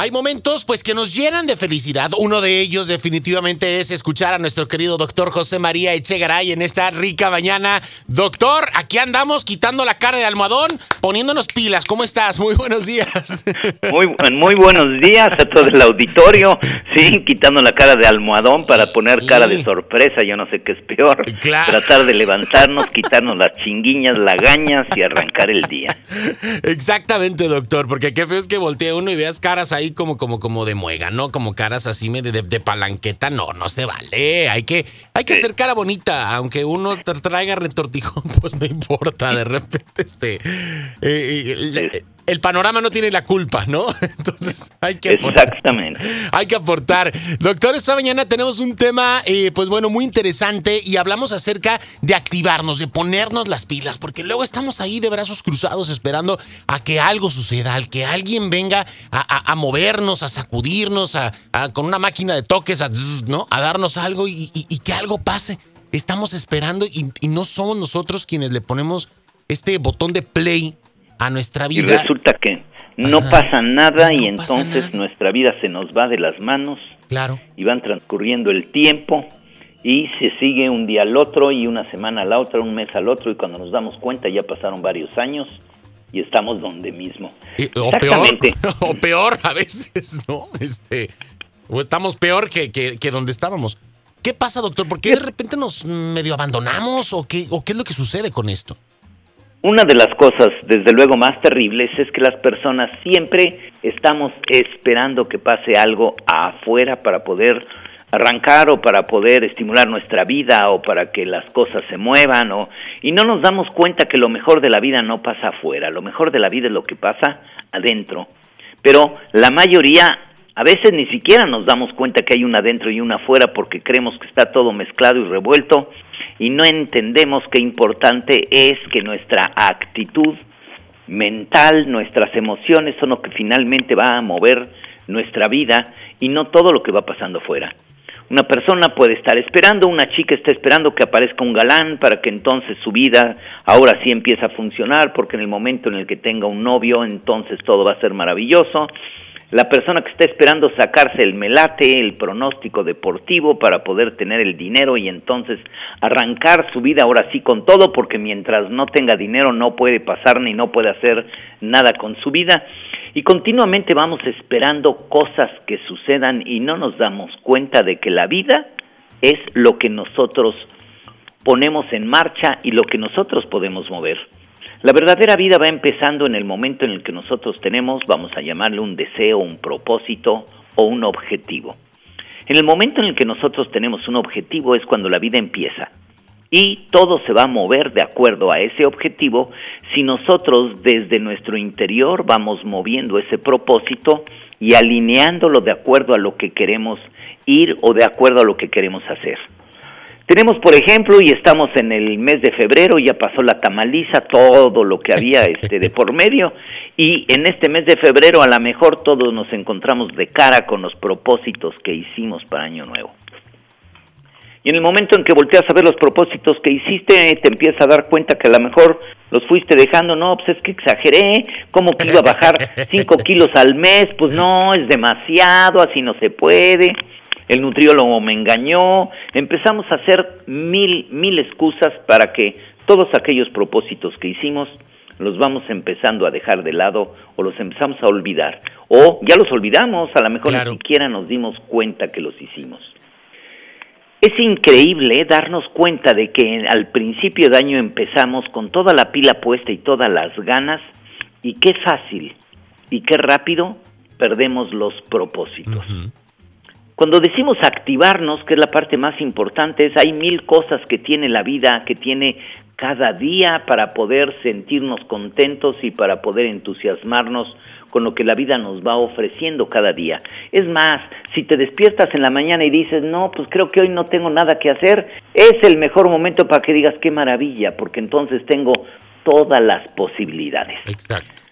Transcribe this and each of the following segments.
Hay momentos pues que nos llenan de felicidad. Uno de ellos definitivamente es escuchar a nuestro querido doctor José María Echegaray en esta rica mañana. Doctor, aquí andamos quitando la cara de almohadón, poniéndonos pilas. ¿Cómo estás? Muy buenos días. Muy, muy buenos días a todo el auditorio. Sí, quitando la cara de almohadón para poner cara de sorpresa. Yo no sé qué es peor. Tratar de levantarnos, quitarnos las chinguiñas, lagañas y arrancar el día. Exactamente, doctor, porque qué feo es que voltee uno y veas caras ahí como, como, como de muega, ¿no? Como caras así de, de, palanqueta. No, no se vale. Hay que, hay que hacer cara bonita. Aunque uno traiga retortijón, pues no importa. De repente, este. Eh, eh, el panorama no tiene la culpa, ¿no? Entonces hay que aportar. Exactamente. Hay que aportar. Doctor, esta mañana tenemos un tema, eh, pues bueno, muy interesante y hablamos acerca de activarnos, de ponernos las pilas, porque luego estamos ahí de brazos cruzados esperando a que algo suceda, al que alguien venga a, movernos, a sacudirnos, a, con una máquina de toques, a, ¿no? a darnos algo y, que algo pase. Estamos esperando y, y no somos nosotros quienes le ponemos este botón de play a nuestra vida. Y resulta que no pasa nada y entonces nuestra vida se nos va de las manos. Claro. Y van transcurriendo el tiempo y se sigue un día al otro y una semana al otro, un mes al otro y cuando nos damos cuenta ya pasaron varios años y estamos donde mismo. o peor, o peor a veces, ¿no? Este, o estamos peor que, que, que donde estábamos. ¿Qué pasa, doctor? ¿Por qué de repente nos medio abandonamos o qué, o qué es lo que sucede con esto? Una de las cosas, desde luego, más terribles es que las personas siempre estamos esperando que pase algo afuera para poder arrancar o para poder estimular nuestra vida o para que las cosas se muevan o y no nos damos cuenta que lo mejor de la vida no pasa afuera, lo mejor de la vida es lo que pasa adentro. Pero la mayoría a veces ni siquiera nos damos cuenta que hay una adentro y una afuera porque creemos que está todo mezclado y revuelto y no entendemos qué importante es que nuestra actitud mental, nuestras emociones son lo que finalmente va a mover nuestra vida y no todo lo que va pasando afuera. Una persona puede estar esperando, una chica está esperando que aparezca un galán para que entonces su vida ahora sí empiece a funcionar, porque en el momento en el que tenga un novio, entonces todo va a ser maravilloso la persona que está esperando sacarse el melate, el pronóstico deportivo para poder tener el dinero y entonces arrancar su vida ahora sí con todo, porque mientras no tenga dinero no puede pasar ni no puede hacer nada con su vida. Y continuamente vamos esperando cosas que sucedan y no nos damos cuenta de que la vida es lo que nosotros ponemos en marcha y lo que nosotros podemos mover. La verdadera vida va empezando en el momento en el que nosotros tenemos, vamos a llamarle un deseo, un propósito o un objetivo. En el momento en el que nosotros tenemos un objetivo es cuando la vida empieza. Y todo se va a mover de acuerdo a ese objetivo si nosotros desde nuestro interior vamos moviendo ese propósito y alineándolo de acuerdo a lo que queremos ir o de acuerdo a lo que queremos hacer. Tenemos, por ejemplo, y estamos en el mes de febrero, ya pasó la tamaliza, todo lo que había este de por medio, y en este mes de febrero a lo mejor todos nos encontramos de cara con los propósitos que hicimos para Año Nuevo. Y en el momento en que volteas a ver los propósitos que hiciste, te empiezas a dar cuenta que a lo mejor los fuiste dejando, no, pues es que exageré, ¿cómo que iba a bajar 5 kilos al mes? Pues no, es demasiado, así no se puede el nutriólogo me engañó, empezamos a hacer mil, mil excusas para que todos aquellos propósitos que hicimos los vamos empezando a dejar de lado o los empezamos a olvidar. O ya los olvidamos, a lo mejor ni siquiera nos dimos cuenta que los hicimos. Es increíble darnos cuenta de que al principio de año empezamos con toda la pila puesta y todas las ganas y qué fácil y qué rápido perdemos los propósitos. Cuando decimos activarnos, que es la parte más importante, es hay mil cosas que tiene la vida, que tiene cada día para poder sentirnos contentos y para poder entusiasmarnos con lo que la vida nos va ofreciendo cada día. Es más, si te despiertas en la mañana y dices, no, pues creo que hoy no tengo nada que hacer, es el mejor momento para que digas, qué maravilla, porque entonces tengo todas las posibilidades. Exacto.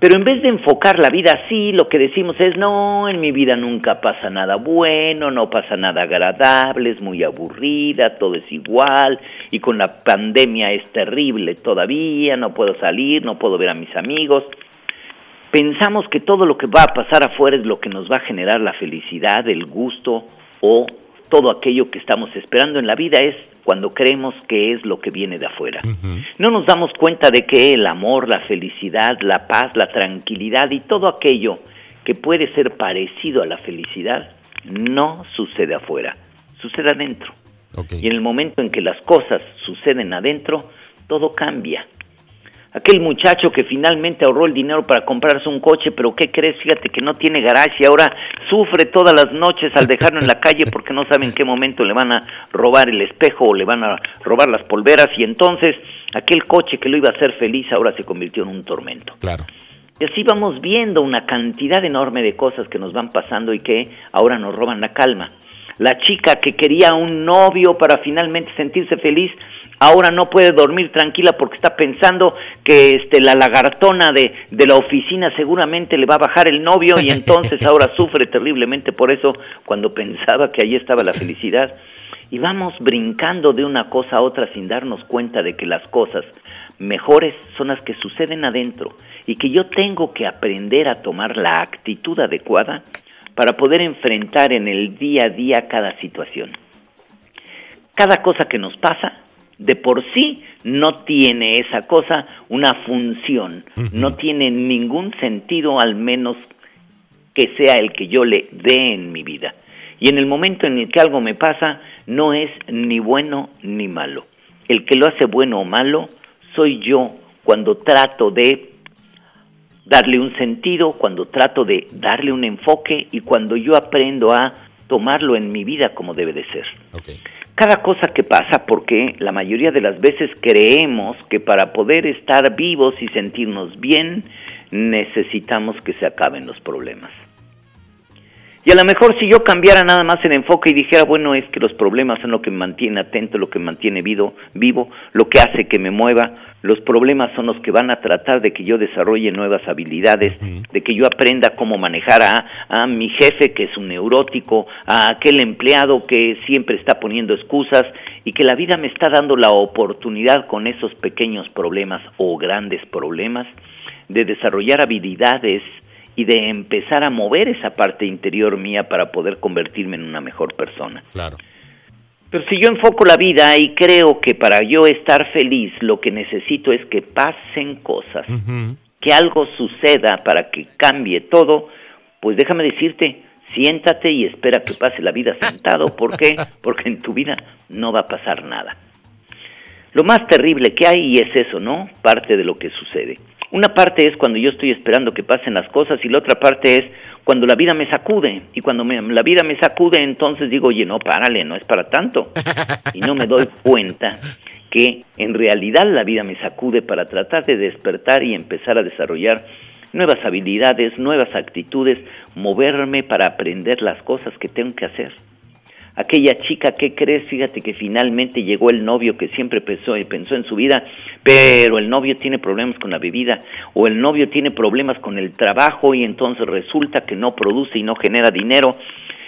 Pero en vez de enfocar la vida así, lo que decimos es, no, en mi vida nunca pasa nada bueno, no pasa nada agradable, es muy aburrida, todo es igual, y con la pandemia es terrible todavía, no puedo salir, no puedo ver a mis amigos. pensamos que todo lo que va a pasar afuera es lo que nos va a generar la felicidad, el gusto o todo aquello que estamos esperando en la vida es cuando creemos que es lo que viene de afuera. No nos damos cuenta de que el amor, la felicidad, la paz, la tranquilidad y todo aquello que puede ser parecido a la felicidad no sucede afuera, sucede adentro. Y en el momento en que las cosas suceden adentro, todo cambia aquel muchacho que finalmente ahorró el dinero para comprarse un coche, pero ¿qué crees? Fíjate que no tiene garage y ahora sufre todas las noches al dejarlo en la calle porque no sabe en qué momento le van a robar el espejo o le van a robar las polveras y entonces aquel coche que lo iba a hacer feliz ahora se convirtió en un tormento. Claro. Y así vamos viendo una cantidad enorme de cosas que nos van pasando y que ahora nos roban la calma. La chica que quería un novio para finalmente sentirse feliz, ahora no puede dormir tranquila porque está pensando que este, la lagartona de, de la oficina seguramente le va a bajar el novio y entonces ahora sufre terriblemente por eso cuando pensaba que ahí estaba la felicidad. Y vamos brincando de una cosa a otra sin darnos cuenta de que las cosas mejores son las que suceden adentro y que yo tengo que aprender a tomar la actitud adecuada para poder enfrentar en el día a día cada situación. Cada cosa que nos pasa, de por sí, no tiene esa cosa una función, no tiene ningún sentido al menos que sea el que yo le dé en mi vida. Y en el momento en el que algo me pasa, no es ni bueno ni malo. El que lo hace bueno o malo soy yo cuando trato de darle un sentido, cuando trato de darle un enfoque y cuando yo aprendo a tomarlo en mi vida como debe de ser. Cada cosa que pasa, porque la mayoría de las veces creemos que para poder estar vivos y sentirnos bien, necesitamos que se acaben los problemas. Y a lo mejor si yo cambiara nada más el enfoque y dijera, bueno, es que los problemas son lo que me mantiene atento, lo que me mantiene vivo, vivo, lo que hace que me mueva, los problemas son los que van a tratar de que yo desarrolle nuevas habilidades, de que yo aprenda cómo manejar a, a mi jefe que es un neurótico, a aquel empleado que siempre está poniendo excusas y que la vida me está dando la oportunidad con esos pequeños problemas o grandes problemas de desarrollar habilidades, y de empezar a mover esa parte interior mía para poder convertirme en una mejor persona. Claro. Pero si yo enfoco la vida y creo que para yo estar feliz lo que necesito es que pasen cosas, que algo suceda para que cambie todo, pues déjame decirte, siéntate y espera que pase la vida sentado. ¿Por qué? Porque en tu vida no va a pasar nada. Lo más terrible que hay, y es eso, ¿no? Parte de lo que sucede. Una parte es cuando yo estoy esperando que pasen las cosas y la otra parte es cuando la vida me sacude. Y cuando la vida me sacude, entonces digo, oye, no, párale, no es para tanto. Y no me doy cuenta que en realidad la vida me sacude para tratar de despertar y empezar a desarrollar nuevas habilidades, nuevas actitudes, moverme para aprender las cosas que tengo que hacer aquella chica, ¿qué crees? Fíjate que finalmente llegó el novio que siempre pensó, pensó en su vida, pero el novio tiene problemas con la bebida o el novio tiene problemas con el trabajo y entonces resulta que no produce y no genera dinero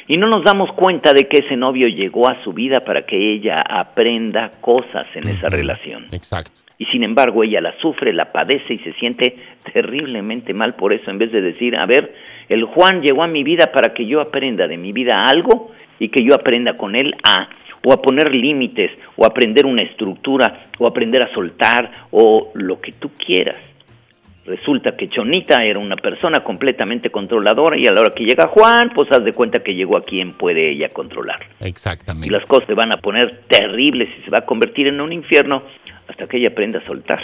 y no nos damos cuenta de que ese novio llegó a su vida para que ella aprenda cosas en esa relación. Exacto. Y sin embargo ella la sufre, la padece y se siente terriblemente mal por eso, en vez de decir, a ver, el Juan llegó a mi vida para que yo aprenda de mi vida algo y que yo aprenda con él a o a poner límites o aprender una estructura o aprender a soltar o lo que tú quieras. Resulta que Chonita era una persona completamente controladora y a la hora que llega Juan, pues haz de cuenta que llegó a quien puede ella controlar. Exactamente. Y las cosas se van a poner terribles y se va a convertir en un infierno hasta que ella aprenda a soltar.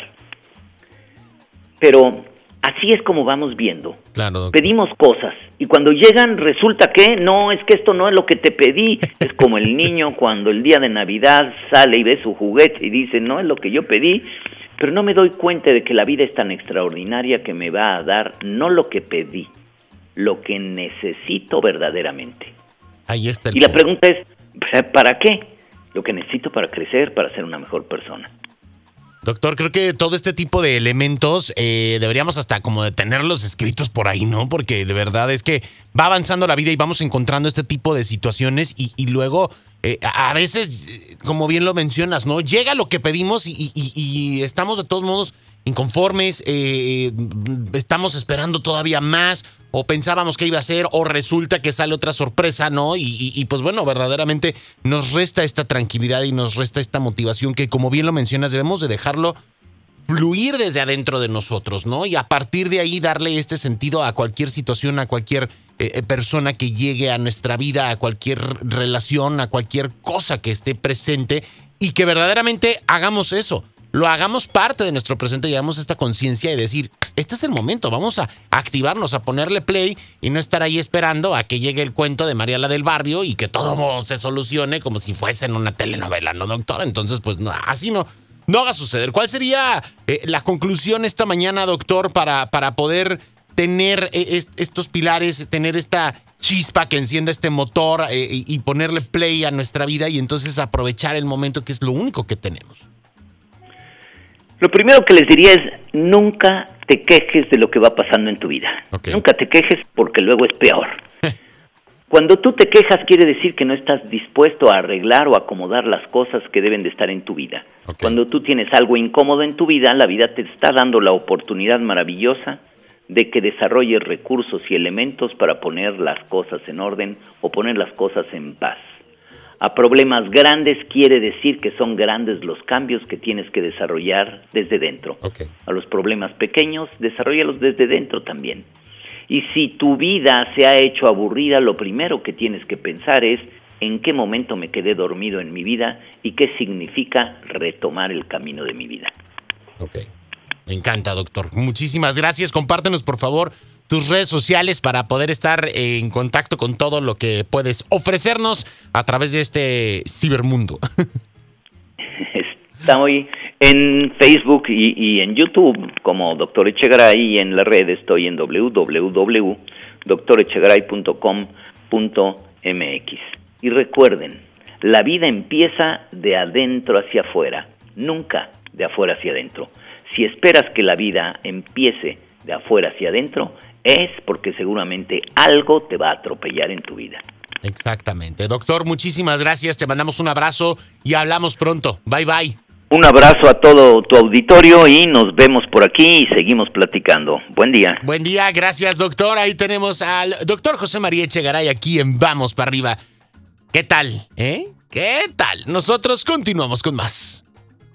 Pero Así es como vamos viendo. Claro, Pedimos cosas y cuando llegan resulta que no, es que esto no es lo que te pedí. es como el niño cuando el día de Navidad sale y ve su juguete y dice, no es lo que yo pedí, pero no me doy cuenta de que la vida es tan extraordinaria que me va a dar no lo que pedí, lo que necesito verdaderamente. Ahí está y la pregunta es, ¿para qué? Lo que necesito para crecer, para ser una mejor persona. Doctor, creo que todo este tipo de elementos eh, deberíamos hasta como de tenerlos escritos por ahí, ¿no? Porque de verdad es que va avanzando la vida y vamos encontrando este tipo de situaciones y, luego eh, a veces, como bien lo mencionas, ¿no? Llega lo que pedimos y, estamos de todos modos inconformes, eh, estamos esperando todavía más, o pensábamos que iba a ser, o resulta que sale otra sorpresa, ¿no? Y, pues bueno, verdaderamente nos resta esta tranquilidad y nos resta esta motivación que, como bien lo mencionas, debemos de dejarlo fluir desde adentro de nosotros, ¿no? Y a partir de ahí darle este sentido a cualquier situación, a cualquier eh, eh, persona que llegue a nuestra vida, a cualquier relación, a cualquier cosa que esté presente y que verdaderamente hagamos eso. Lo hagamos parte de nuestro presente y hagamos esta conciencia y decir, este es el momento, vamos a activarnos, a ponerle play y no estar ahí esperando a que llegue el cuento de María la del barrio y que todo se solucione como si fuese en una telenovela, ¿no, doctor? Entonces, pues no, así no, no haga suceder. ¿Cuál sería eh, la conclusión esta mañana, doctor, para, para poder tener estos pilares, tener esta chispa que encienda este motor eh, y ponerle play a nuestra vida y entonces aprovechar el momento que es lo único que tenemos? Lo primero que les diría es nunca te quejes de lo que va pasando en tu vida. Nunca te quejes porque luego es peor. Cuando tú te quejas quiere decir que no estás dispuesto a arreglar o acomodar las cosas que deben de estar en tu vida. Cuando tú tienes algo incómodo en tu vida, la vida te está dando la oportunidad maravillosa de que desarrolles recursos y elementos para poner las cosas en orden o poner las cosas en paz. A problemas grandes quiere decir que son grandes los cambios que tienes que desarrollar desde dentro. A los problemas pequeños, desarrollalos desde dentro también. Y si tu vida se ha hecho aburrida, lo primero que tienes que pensar es en qué momento me quedé dormido en mi vida y qué significa retomar el camino de mi vida. Me encanta, doctor. Muchísimas gracias. Compártenos, por favor, tus redes sociales para poder estar en contacto con todo lo que puedes ofrecernos a través de este cibermundo. Estoy en Facebook y, en YouTube como Doctor Echegaray y en la red estoy en www.doctorechegaray.com.mx. Y recuerden, la vida empieza de adentro hacia afuera, nunca de afuera hacia adentro. Si esperas que la vida empiece de afuera hacia adentro, es porque seguramente algo te va a atropellar en tu vida. Exactamente. Doctor, muchísimas gracias. Te mandamos un abrazo y hablamos pronto. Bye bye. Un abrazo a todo tu auditorio y nos vemos por aquí y seguimos platicando. Buen día. Buen día, gracias doctor. Ahí tenemos al doctor José María Echegaray aquí en Vamos para arriba. ¿Qué tal? ¿Eh? ¿Qué tal? Nosotros continuamos con más.